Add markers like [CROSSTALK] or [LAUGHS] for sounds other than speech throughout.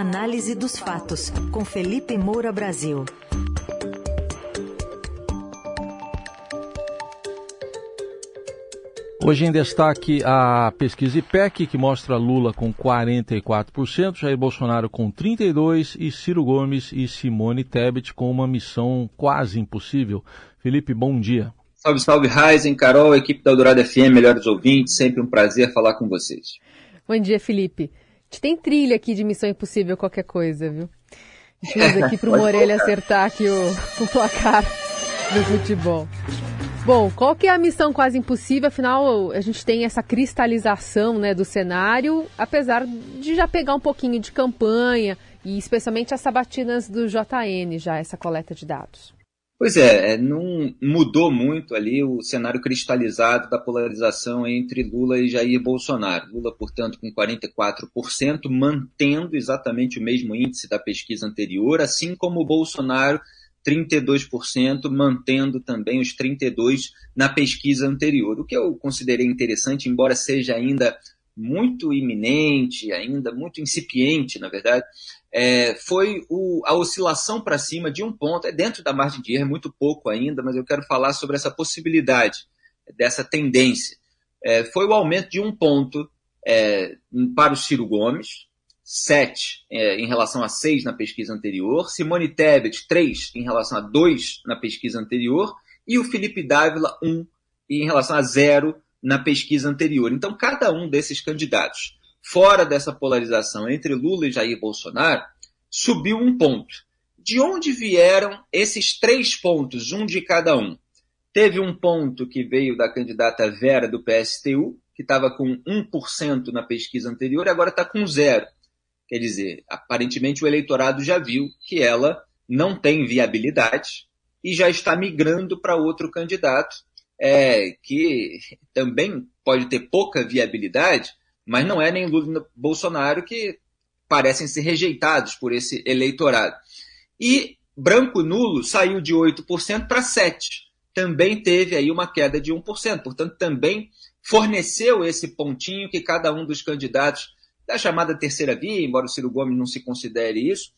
Análise dos fatos, com Felipe Moura Brasil. Hoje em destaque a pesquisa IPEC, que mostra Lula com 44%, Jair Bolsonaro com 32% e Ciro Gomes e Simone Tebet com uma missão quase impossível. Felipe, bom dia. Salve, salve, Ryzen, Carol, equipe da Eldorado FM, melhores ouvintes, sempre um prazer falar com vocês. Bom dia, Felipe. A gente tem trilha aqui de Missão Impossível qualquer coisa, viu? A gente usa aqui para o Morelli acertar aqui o, o placar do futebol. Bom, qual que é a missão quase impossível? Afinal, a gente tem essa cristalização né, do cenário, apesar de já pegar um pouquinho de campanha e especialmente as sabatinas do JN, já essa coleta de dados. Pois é, é, não mudou muito ali o cenário cristalizado da polarização entre Lula e Jair Bolsonaro. Lula, portanto, com 44%, mantendo exatamente o mesmo índice da pesquisa anterior, assim como Bolsonaro 32%, mantendo também os 32% na pesquisa anterior. O que eu considerei interessante, embora seja ainda muito iminente, ainda muito incipiente, na verdade, é, foi o, a oscilação para cima de um ponto, é dentro da margem de erro, é muito pouco ainda, mas eu quero falar sobre essa possibilidade, dessa tendência. É, foi o aumento de um ponto é, para o Ciro Gomes, 7 é, em relação a 6 na pesquisa anterior, Simone Tebet 3 em relação a 2 na pesquisa anterior e o Felipe Dávila 1 em relação a 0 na pesquisa anterior. Então, cada um desses candidatos, fora dessa polarização entre Lula e Jair Bolsonaro, subiu um ponto. De onde vieram esses três pontos, um de cada um? Teve um ponto que veio da candidata Vera do PSTU, que estava com 1% na pesquisa anterior, e agora está com zero. Quer dizer, aparentemente o eleitorado já viu que ela não tem viabilidade e já está migrando para outro candidato é, que também pode ter pouca viabilidade, mas não é nem Lula Bolsonaro que parecem ser rejeitados por esse eleitorado. E branco nulo saiu de 8% para 7%. Também teve aí uma queda de 1%. Portanto, também forneceu esse pontinho que cada um dos candidatos da chamada terceira via, embora o Ciro Gomes não se considere isso,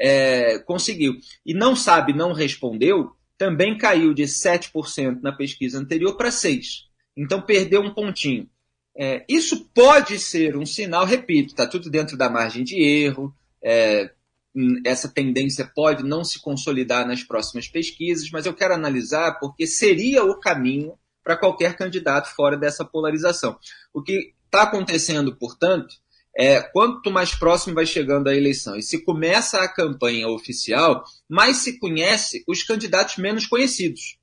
é, conseguiu. E não sabe, não respondeu, também caiu de 7% na pesquisa anterior para 6%. Então perdeu um pontinho. É, isso pode ser um sinal, repito, está tudo dentro da margem de erro, é, hum, essa tendência pode não se consolidar nas próximas pesquisas, mas eu quero analisar porque seria o caminho para qualquer candidato fora dessa polarização. O que está acontecendo, portanto, é, quanto mais próximo vai chegando a eleição e se começa a campanha oficial, mais se conhece os candidatos menos conhecidos.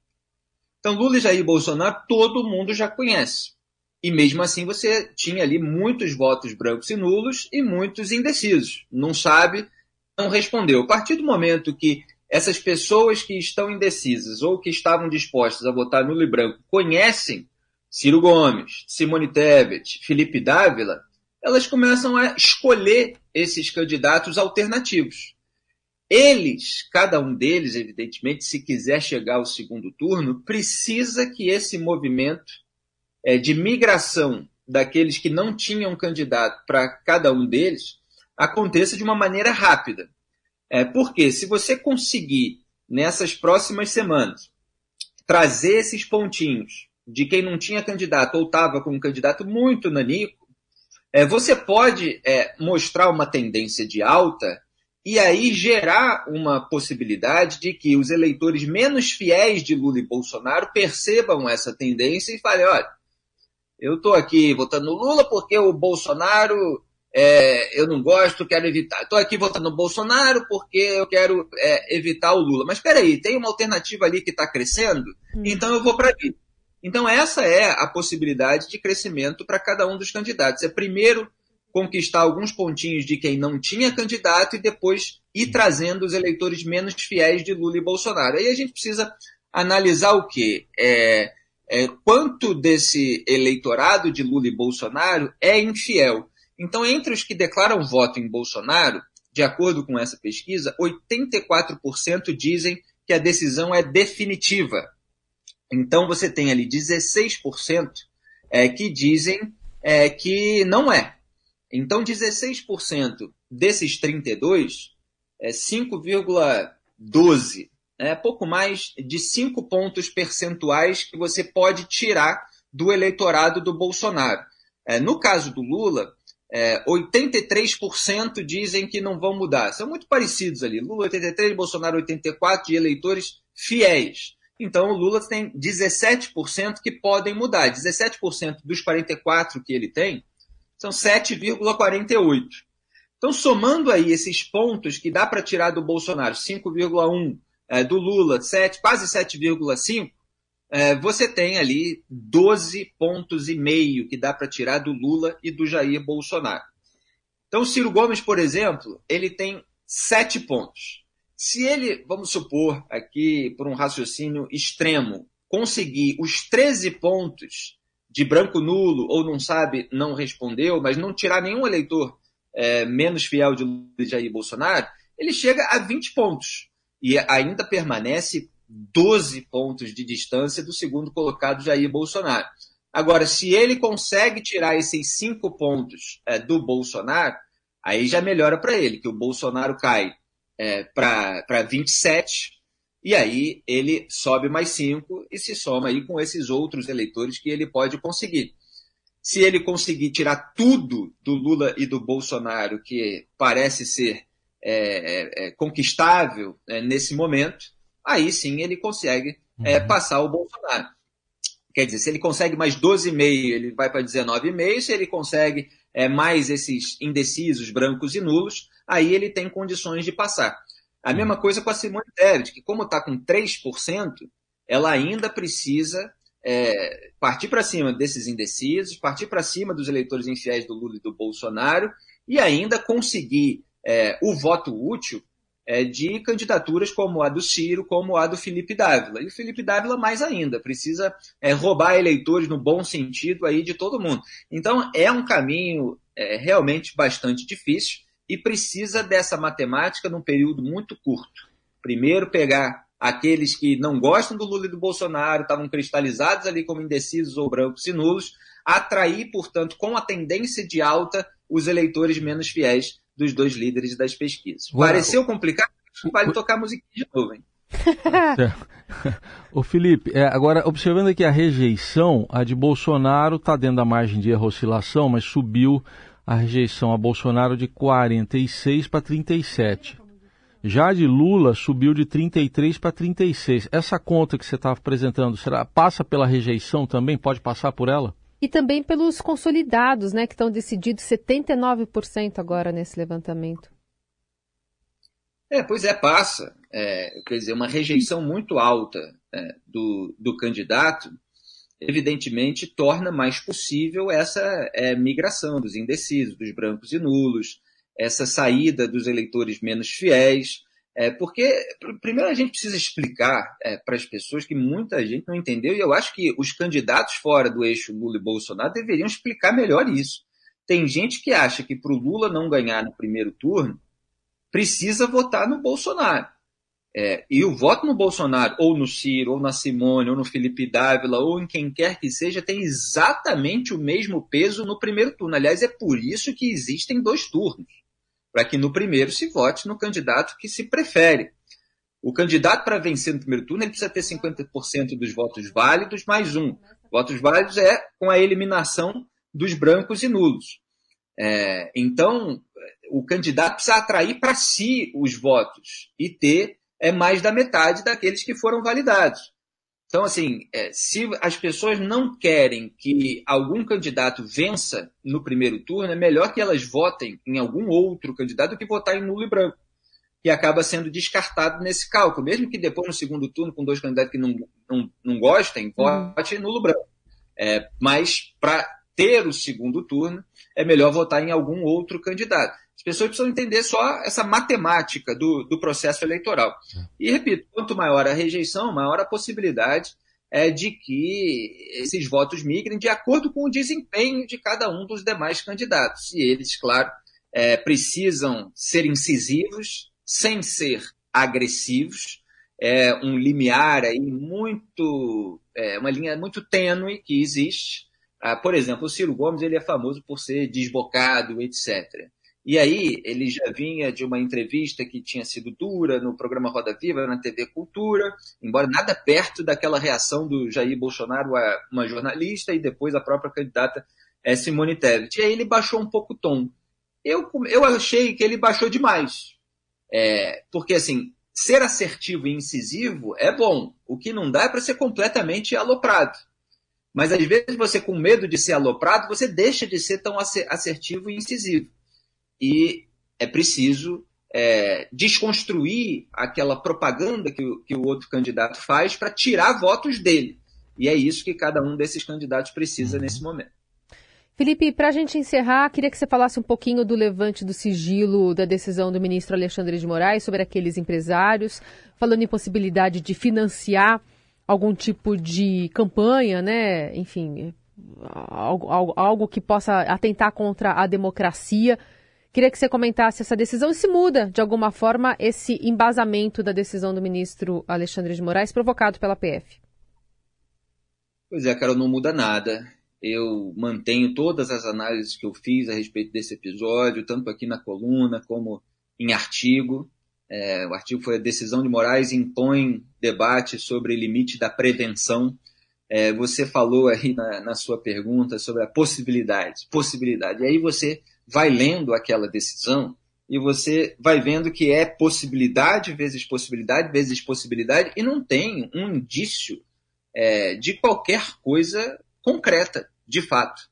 Então, Lula e Jair Bolsonaro, todo mundo já conhece. E mesmo assim, você tinha ali muitos votos brancos e nulos e muitos indecisos. Não sabe, não respondeu. A partir do momento que essas pessoas que estão indecisas ou que estavam dispostas a votar nulo e branco conhecem Ciro Gomes, Simone Tebet, Felipe Dávila, elas começam a escolher esses candidatos alternativos. Eles, cada um deles, evidentemente, se quiser chegar ao segundo turno, precisa que esse movimento é, de migração daqueles que não tinham candidato para cada um deles aconteça de uma maneira rápida. É, porque se você conseguir, nessas próximas semanas, trazer esses pontinhos de quem não tinha candidato ou estava com um candidato muito nanico, é, você pode é, mostrar uma tendência de alta e aí gerar uma possibilidade de que os eleitores menos fiéis de Lula e Bolsonaro percebam essa tendência e falem: olha, eu estou aqui votando no Lula porque o Bolsonaro é, eu não gosto, quero evitar. Estou aqui votando no Bolsonaro porque eu quero é, evitar o Lula. Mas espera aí, tem uma alternativa ali que está crescendo, hum. então eu vou para ali. Então, essa é a possibilidade de crescimento para cada um dos candidatos. É primeiro conquistar alguns pontinhos de quem não tinha candidato e depois ir trazendo os eleitores menos fiéis de Lula e Bolsonaro. Aí a gente precisa analisar o quê? É, é, quanto desse eleitorado de Lula e Bolsonaro é infiel. Então, entre os que declaram voto em Bolsonaro, de acordo com essa pesquisa, 84% dizem que a decisão é definitiva. Então você tem ali 16% é, que dizem é, que não é. Então, 16% desses 32 é 5,12, é pouco mais de 5 pontos percentuais que você pode tirar do eleitorado do Bolsonaro. É, no caso do Lula, é, 83% dizem que não vão mudar. São muito parecidos ali. Lula 83, Bolsonaro 84 de eleitores fiéis. Então o Lula tem 17% que podem mudar. 17% dos 44 que ele tem são 7,48. Então, somando aí esses pontos que dá para tirar do Bolsonaro, 5,1, é, do Lula, 7, quase 7,5, é, você tem ali 12 pontos e meio que dá para tirar do Lula e do Jair Bolsonaro. Então, Ciro Gomes, por exemplo, ele tem 7 pontos. Se ele, vamos supor aqui, por um raciocínio extremo, conseguir os 13 pontos de branco nulo, ou não sabe, não respondeu, mas não tirar nenhum eleitor é, menos fiel de Jair Bolsonaro, ele chega a 20 pontos. E ainda permanece 12 pontos de distância do segundo colocado Jair Bolsonaro. Agora, se ele consegue tirar esses cinco pontos é, do Bolsonaro, aí já melhora para ele, que o Bolsonaro cai é, para 27, e aí ele sobe mais 5 e se soma aí com esses outros eleitores que ele pode conseguir. Se ele conseguir tirar tudo do Lula e do Bolsonaro, que parece ser é, é, é conquistável é, nesse momento, aí sim ele consegue é, uhum. passar o Bolsonaro. Quer dizer, se ele consegue mais 12,5, ele vai para 19,5. Se ele consegue é, mais esses indecisos, brancos e nulos, aí ele tem condições de passar. A uhum. mesma coisa com a Simone Tebet, que como está com 3%, ela ainda precisa é, partir para cima desses indecisos, partir para cima dos eleitores infiéis do Lula e do Bolsonaro, e ainda conseguir é, o voto útil é, de candidaturas como a do Ciro, como a do Felipe Dávila. E o Felipe Dávila mais ainda, precisa é, roubar eleitores no bom sentido aí de todo mundo. Então é um caminho é, realmente bastante difícil e precisa dessa matemática num período muito curto. Primeiro, pegar aqueles que não gostam do Lula e do Bolsonaro, estavam cristalizados ali como indecisos ou brancos e nulos, atrair, portanto, com a tendência de alta, os eleitores menos fiéis dos dois líderes das pesquisas. Pareceu complicado? Vale tocar musiquinha de novo, hein? [LAUGHS] o Felipe, é, agora observando aqui a rejeição, a de Bolsonaro está dentro da margem de erro oscilação, mas subiu a rejeição a Bolsonaro de 46 para 37. Já de Lula subiu de 33 para 36. Essa conta que você estava apresentando, será passa pela rejeição também? Pode passar por ela? E também pelos consolidados, né, que estão decididos 79% agora nesse levantamento. É, pois é, passa. É, quer dizer, uma rejeição muito alta é, do, do candidato evidentemente torna mais possível essa é, migração dos indecisos, dos brancos e nulos, essa saída dos eleitores menos fiéis. É, porque, primeiro, a gente precisa explicar é, para as pessoas que muita gente não entendeu, e eu acho que os candidatos fora do eixo Lula e Bolsonaro deveriam explicar melhor isso. Tem gente que acha que para o Lula não ganhar no primeiro turno, precisa votar no Bolsonaro. É, e o voto no Bolsonaro, ou no Ciro, ou na Simone, ou no Felipe Dávila, ou em quem quer que seja, tem exatamente o mesmo peso no primeiro turno. Aliás, é por isso que existem dois turnos para que no primeiro se vote no candidato que se prefere. O candidato para vencer no primeiro turno ele precisa ter 50% dos votos válidos mais um. Votos válidos é com a eliminação dos brancos e nulos. É, então, o candidato precisa atrair para si os votos e ter é mais da metade daqueles que foram validados. Então, assim, é, se as pessoas não querem que algum candidato vença no primeiro turno, é melhor que elas votem em algum outro candidato do que votar em nulo e branco, que acaba sendo descartado nesse cálculo. Mesmo que depois, no segundo turno, com dois candidatos que não, não, não gostem, vote em nulo branco. É, mas, para ter o segundo turno, é melhor votar em algum outro candidato. As pessoas precisam entender só essa matemática do, do processo eleitoral. E, repito, quanto maior a rejeição, maior a possibilidade é, de que esses votos migrem de acordo com o desempenho de cada um dos demais candidatos. E eles, claro, é, precisam ser incisivos, sem ser agressivos. É um limiar aí muito, é, uma linha muito tênue que existe Ah, por exemplo, o Ciro Gomes ele é famoso por ser desbocado, etc. E aí ele já vinha de uma entrevista que tinha sido dura no programa Roda Viva, na TV Cultura, embora nada perto daquela reação do Jair Bolsonaro a uma jornalista e depois a própria candidata é, Simone Tebet. E aí ele baixou um pouco o tom. Eu, eu achei que ele baixou demais. É, porque, assim, ser assertivo e incisivo é bom. O que não dá é para ser completamente aloprado. Mas às vezes você, com medo de ser aloprado, você deixa de ser tão assertivo e incisivo. E é preciso é, desconstruir aquela propaganda que o, que o outro candidato faz para tirar votos dele. E é isso que cada um desses candidatos precisa nesse momento. Felipe, para a gente encerrar, queria que você falasse um pouquinho do levante do sigilo da decisão do ministro Alexandre de Moraes sobre aqueles empresários, falando em possibilidade de financiar algum tipo de campanha, né? Enfim, algo, algo, algo que possa atentar contra a democracia. Queria que você comentasse essa decisão e se muda, de alguma forma, esse embasamento da decisão do ministro Alexandre de Moraes provocado pela PF. Pois é, Carol, não muda nada eu mantenho todas as análises que eu fiz a respeito desse episódio, tanto aqui na coluna como em artigo. É, o artigo foi a decisão de Moraes impõe debate sobre limite da prevenção. É, você falou aí na, na, sua pergunta sobre a possibilidade, possibilidade. E aí você vai lendo aquela decisão e você vai vendo que é possibilidade vezes possibilidade vezes possibilidade e não tem um indício é, de qualquer coisa concreta de fato.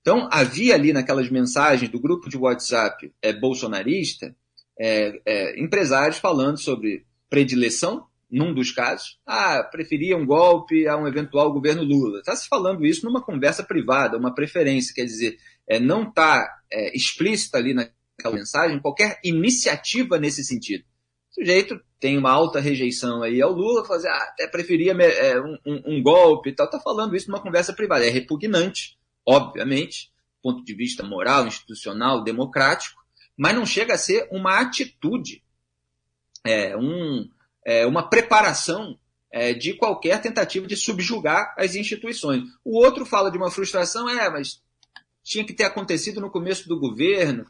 Então, havia ali naquelas mensagens do grupo de WhatsApp é, bolsonarista é, é, empresários falando sobre predileção, num dos casos. Ah, preferia um golpe a um eventual governo Lula. Está se falando isso numa conversa privada, uma preferência, quer dizer, é, não está é, explícita ali naquela mensagem qualquer iniciativa nesse sentido. O sujeito tem uma alta rejeição aí ao Lula, fazer, ah, até preferia é, um, um, golpe e tal, tá falando isso numa conversa privada. É repugnante, obviamente, do ponto de vista moral, institucional, democrático, mas não chega a ser uma atitude, é, um, é, uma preparação é, de qualquer tentativa de subjugar as instituições. O outro fala de uma frustração, é, mas tinha que ter acontecido no começo do governo,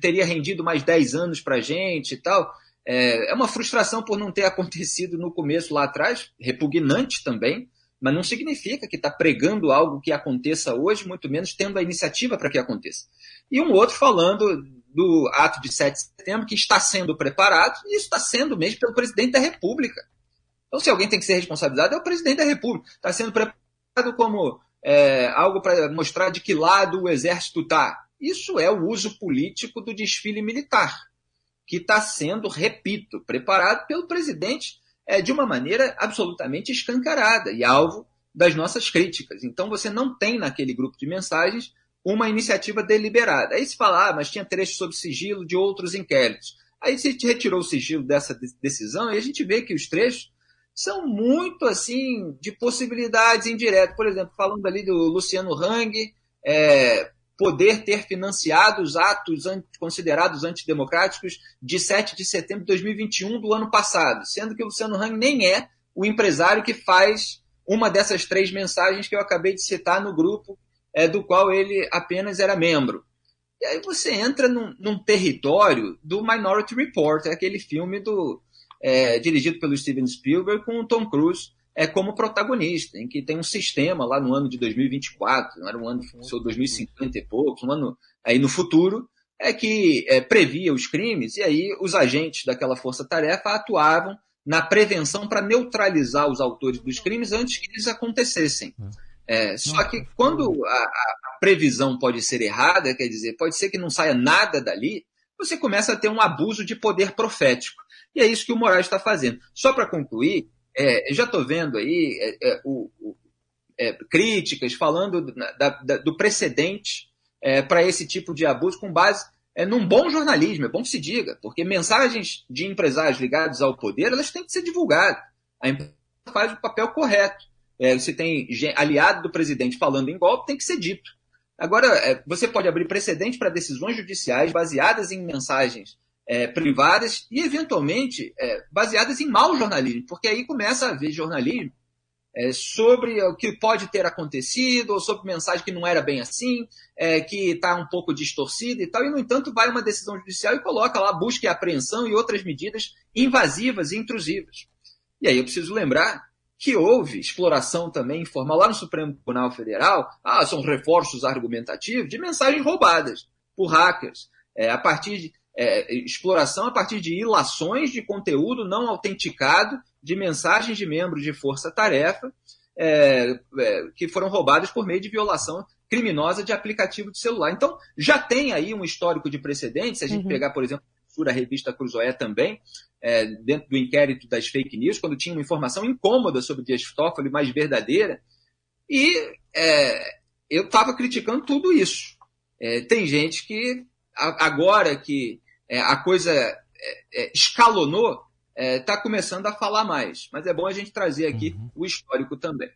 teria rendido mais 10 anos para a gente e tal. É, é uma frustração por não ter [LAUGHS] acontecido no começo lá atrás, repugnante também, mas não significa que está pregando algo que aconteça hoje, muito menos tendo a iniciativa para que aconteça. E um outro falando do ato de 7 de setembro, que está sendo preparado, e isso está sendo mesmo pelo presidente da República. Então, se alguém tem que ser responsabilizado, é o presidente da República. Está sendo preparado como é, algo para mostrar de que lado o exército está. Isso é o uso político do desfile militar que está sendo, repito, preparado pelo presidente é, de uma maneira absolutamente escancarada e alvo das nossas críticas. Então você não tem naquele grupo de mensagens uma iniciativa deliberada. Aí se fala, ah, mas tinha trechos sobre sigilo de outros inquéritos. Aí se retirou o sigilo dessa decisão e a gente vê que os trechos são muito assim de possibilidades indiretas. Por exemplo, falando ali do Luciano Hang, é, poder ter financiado os atos considerados antidemocráticos de 7 de setembro de 2021 do ano passado, sendo que o Luciano Hang nem é o empresário que faz uma dessas três mensagens que eu acabei de citar no grupo é, do qual ele apenas era membro. E aí você entra num, num território do Minority Report, é aquele filme do, é, dirigido pelo Steven Spielberg com o Tom Cruise, é como protagonista, em que tem um sistema lá no ano de 2024, não era um ano, foi 2050 e poucos, um ano aí no futuro, é que é, previa os crimes, e aí os agentes daquela força-tarefa atuavam na prevenção para neutralizar os autores dos crimes antes que eles acontecessem. É, só que quando a, a, previsão pode ser errada, quer dizer, pode ser que não saia nada dali, você começa a ter um abuso de poder profético. E é isso que o Moraes está fazendo. Só para concluir, é, já estou vendo aí é, é, o, o, é, críticas falando da, da, do precedente é, para esse tipo de abuso com base é, num bom jornalismo, é bom que se diga, porque mensagens de empresários ligados ao poder elas têm que ser divulgadas. A empresa faz o papel correto. É, você tem aliado do presidente falando em golpe, tem que ser dito. Agora, é, você pode abrir precedente para decisões judiciais baseadas em mensagens é, privadas e, eventualmente, é, baseadas em mau jornalismo, porque aí começa a haver jornalismo é, sobre o que pode ter acontecido, ou sobre mensagem que não era bem assim, é, que está um pouco distorcida e tal, e no entanto vai uma decisão judicial e coloca lá busca e apreensão e outras medidas invasivas e intrusivas. E aí eu preciso lembrar que houve exploração também informal lá no Supremo Tribunal Federal, ah, são reforços argumentativos de mensagens roubadas por hackers, é, a partir de é, exploração a partir de ilações de conteúdo não autenticado de mensagens de membros de força-tarefa é, é, que foram roubadas por meio de violação criminosa de aplicativo de celular. Então, já tem aí um histórico de precedentes, se a gente uhum. pegar, por exemplo, a revista Cruzoé também, é, dentro do inquérito das fake news, quando tinha uma informação incômoda sobre Dias Toffoli, mais verdadeira, e é, eu estava criticando tudo isso. É, tem gente que, agora que é, a coisa é, é, escalonou, está começando a falar mais. Mas é bom a gente trazer aqui uhum. o histórico também.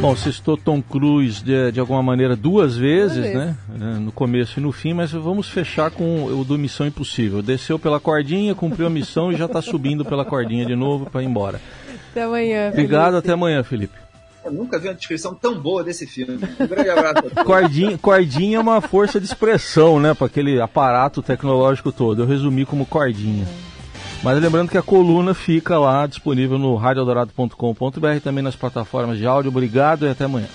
Bom, você citou Tom Cruise de, de alguma maneira duas vezes, né? É, no começo e no fim, mas vamos fechar com o do Missão Impossível. Desceu pela cordinha, cumpriu a missão e já está subindo pela cordinha de novo para ir embora. Até amanhã. Obrigado, Felipe. até amanhã, Felipe. Eu nunca vi uma descrição tão boa desse filme. Um grande abraço. Cordinha, cordinha é uma força de expressão, né? Para aquele aparato tecnológico todo. Eu resumi como cordinha. Mas lembrando que a coluna fica lá disponível no radioadorado.com.br também nas plataformas de áudio. Obrigado e até amanhã.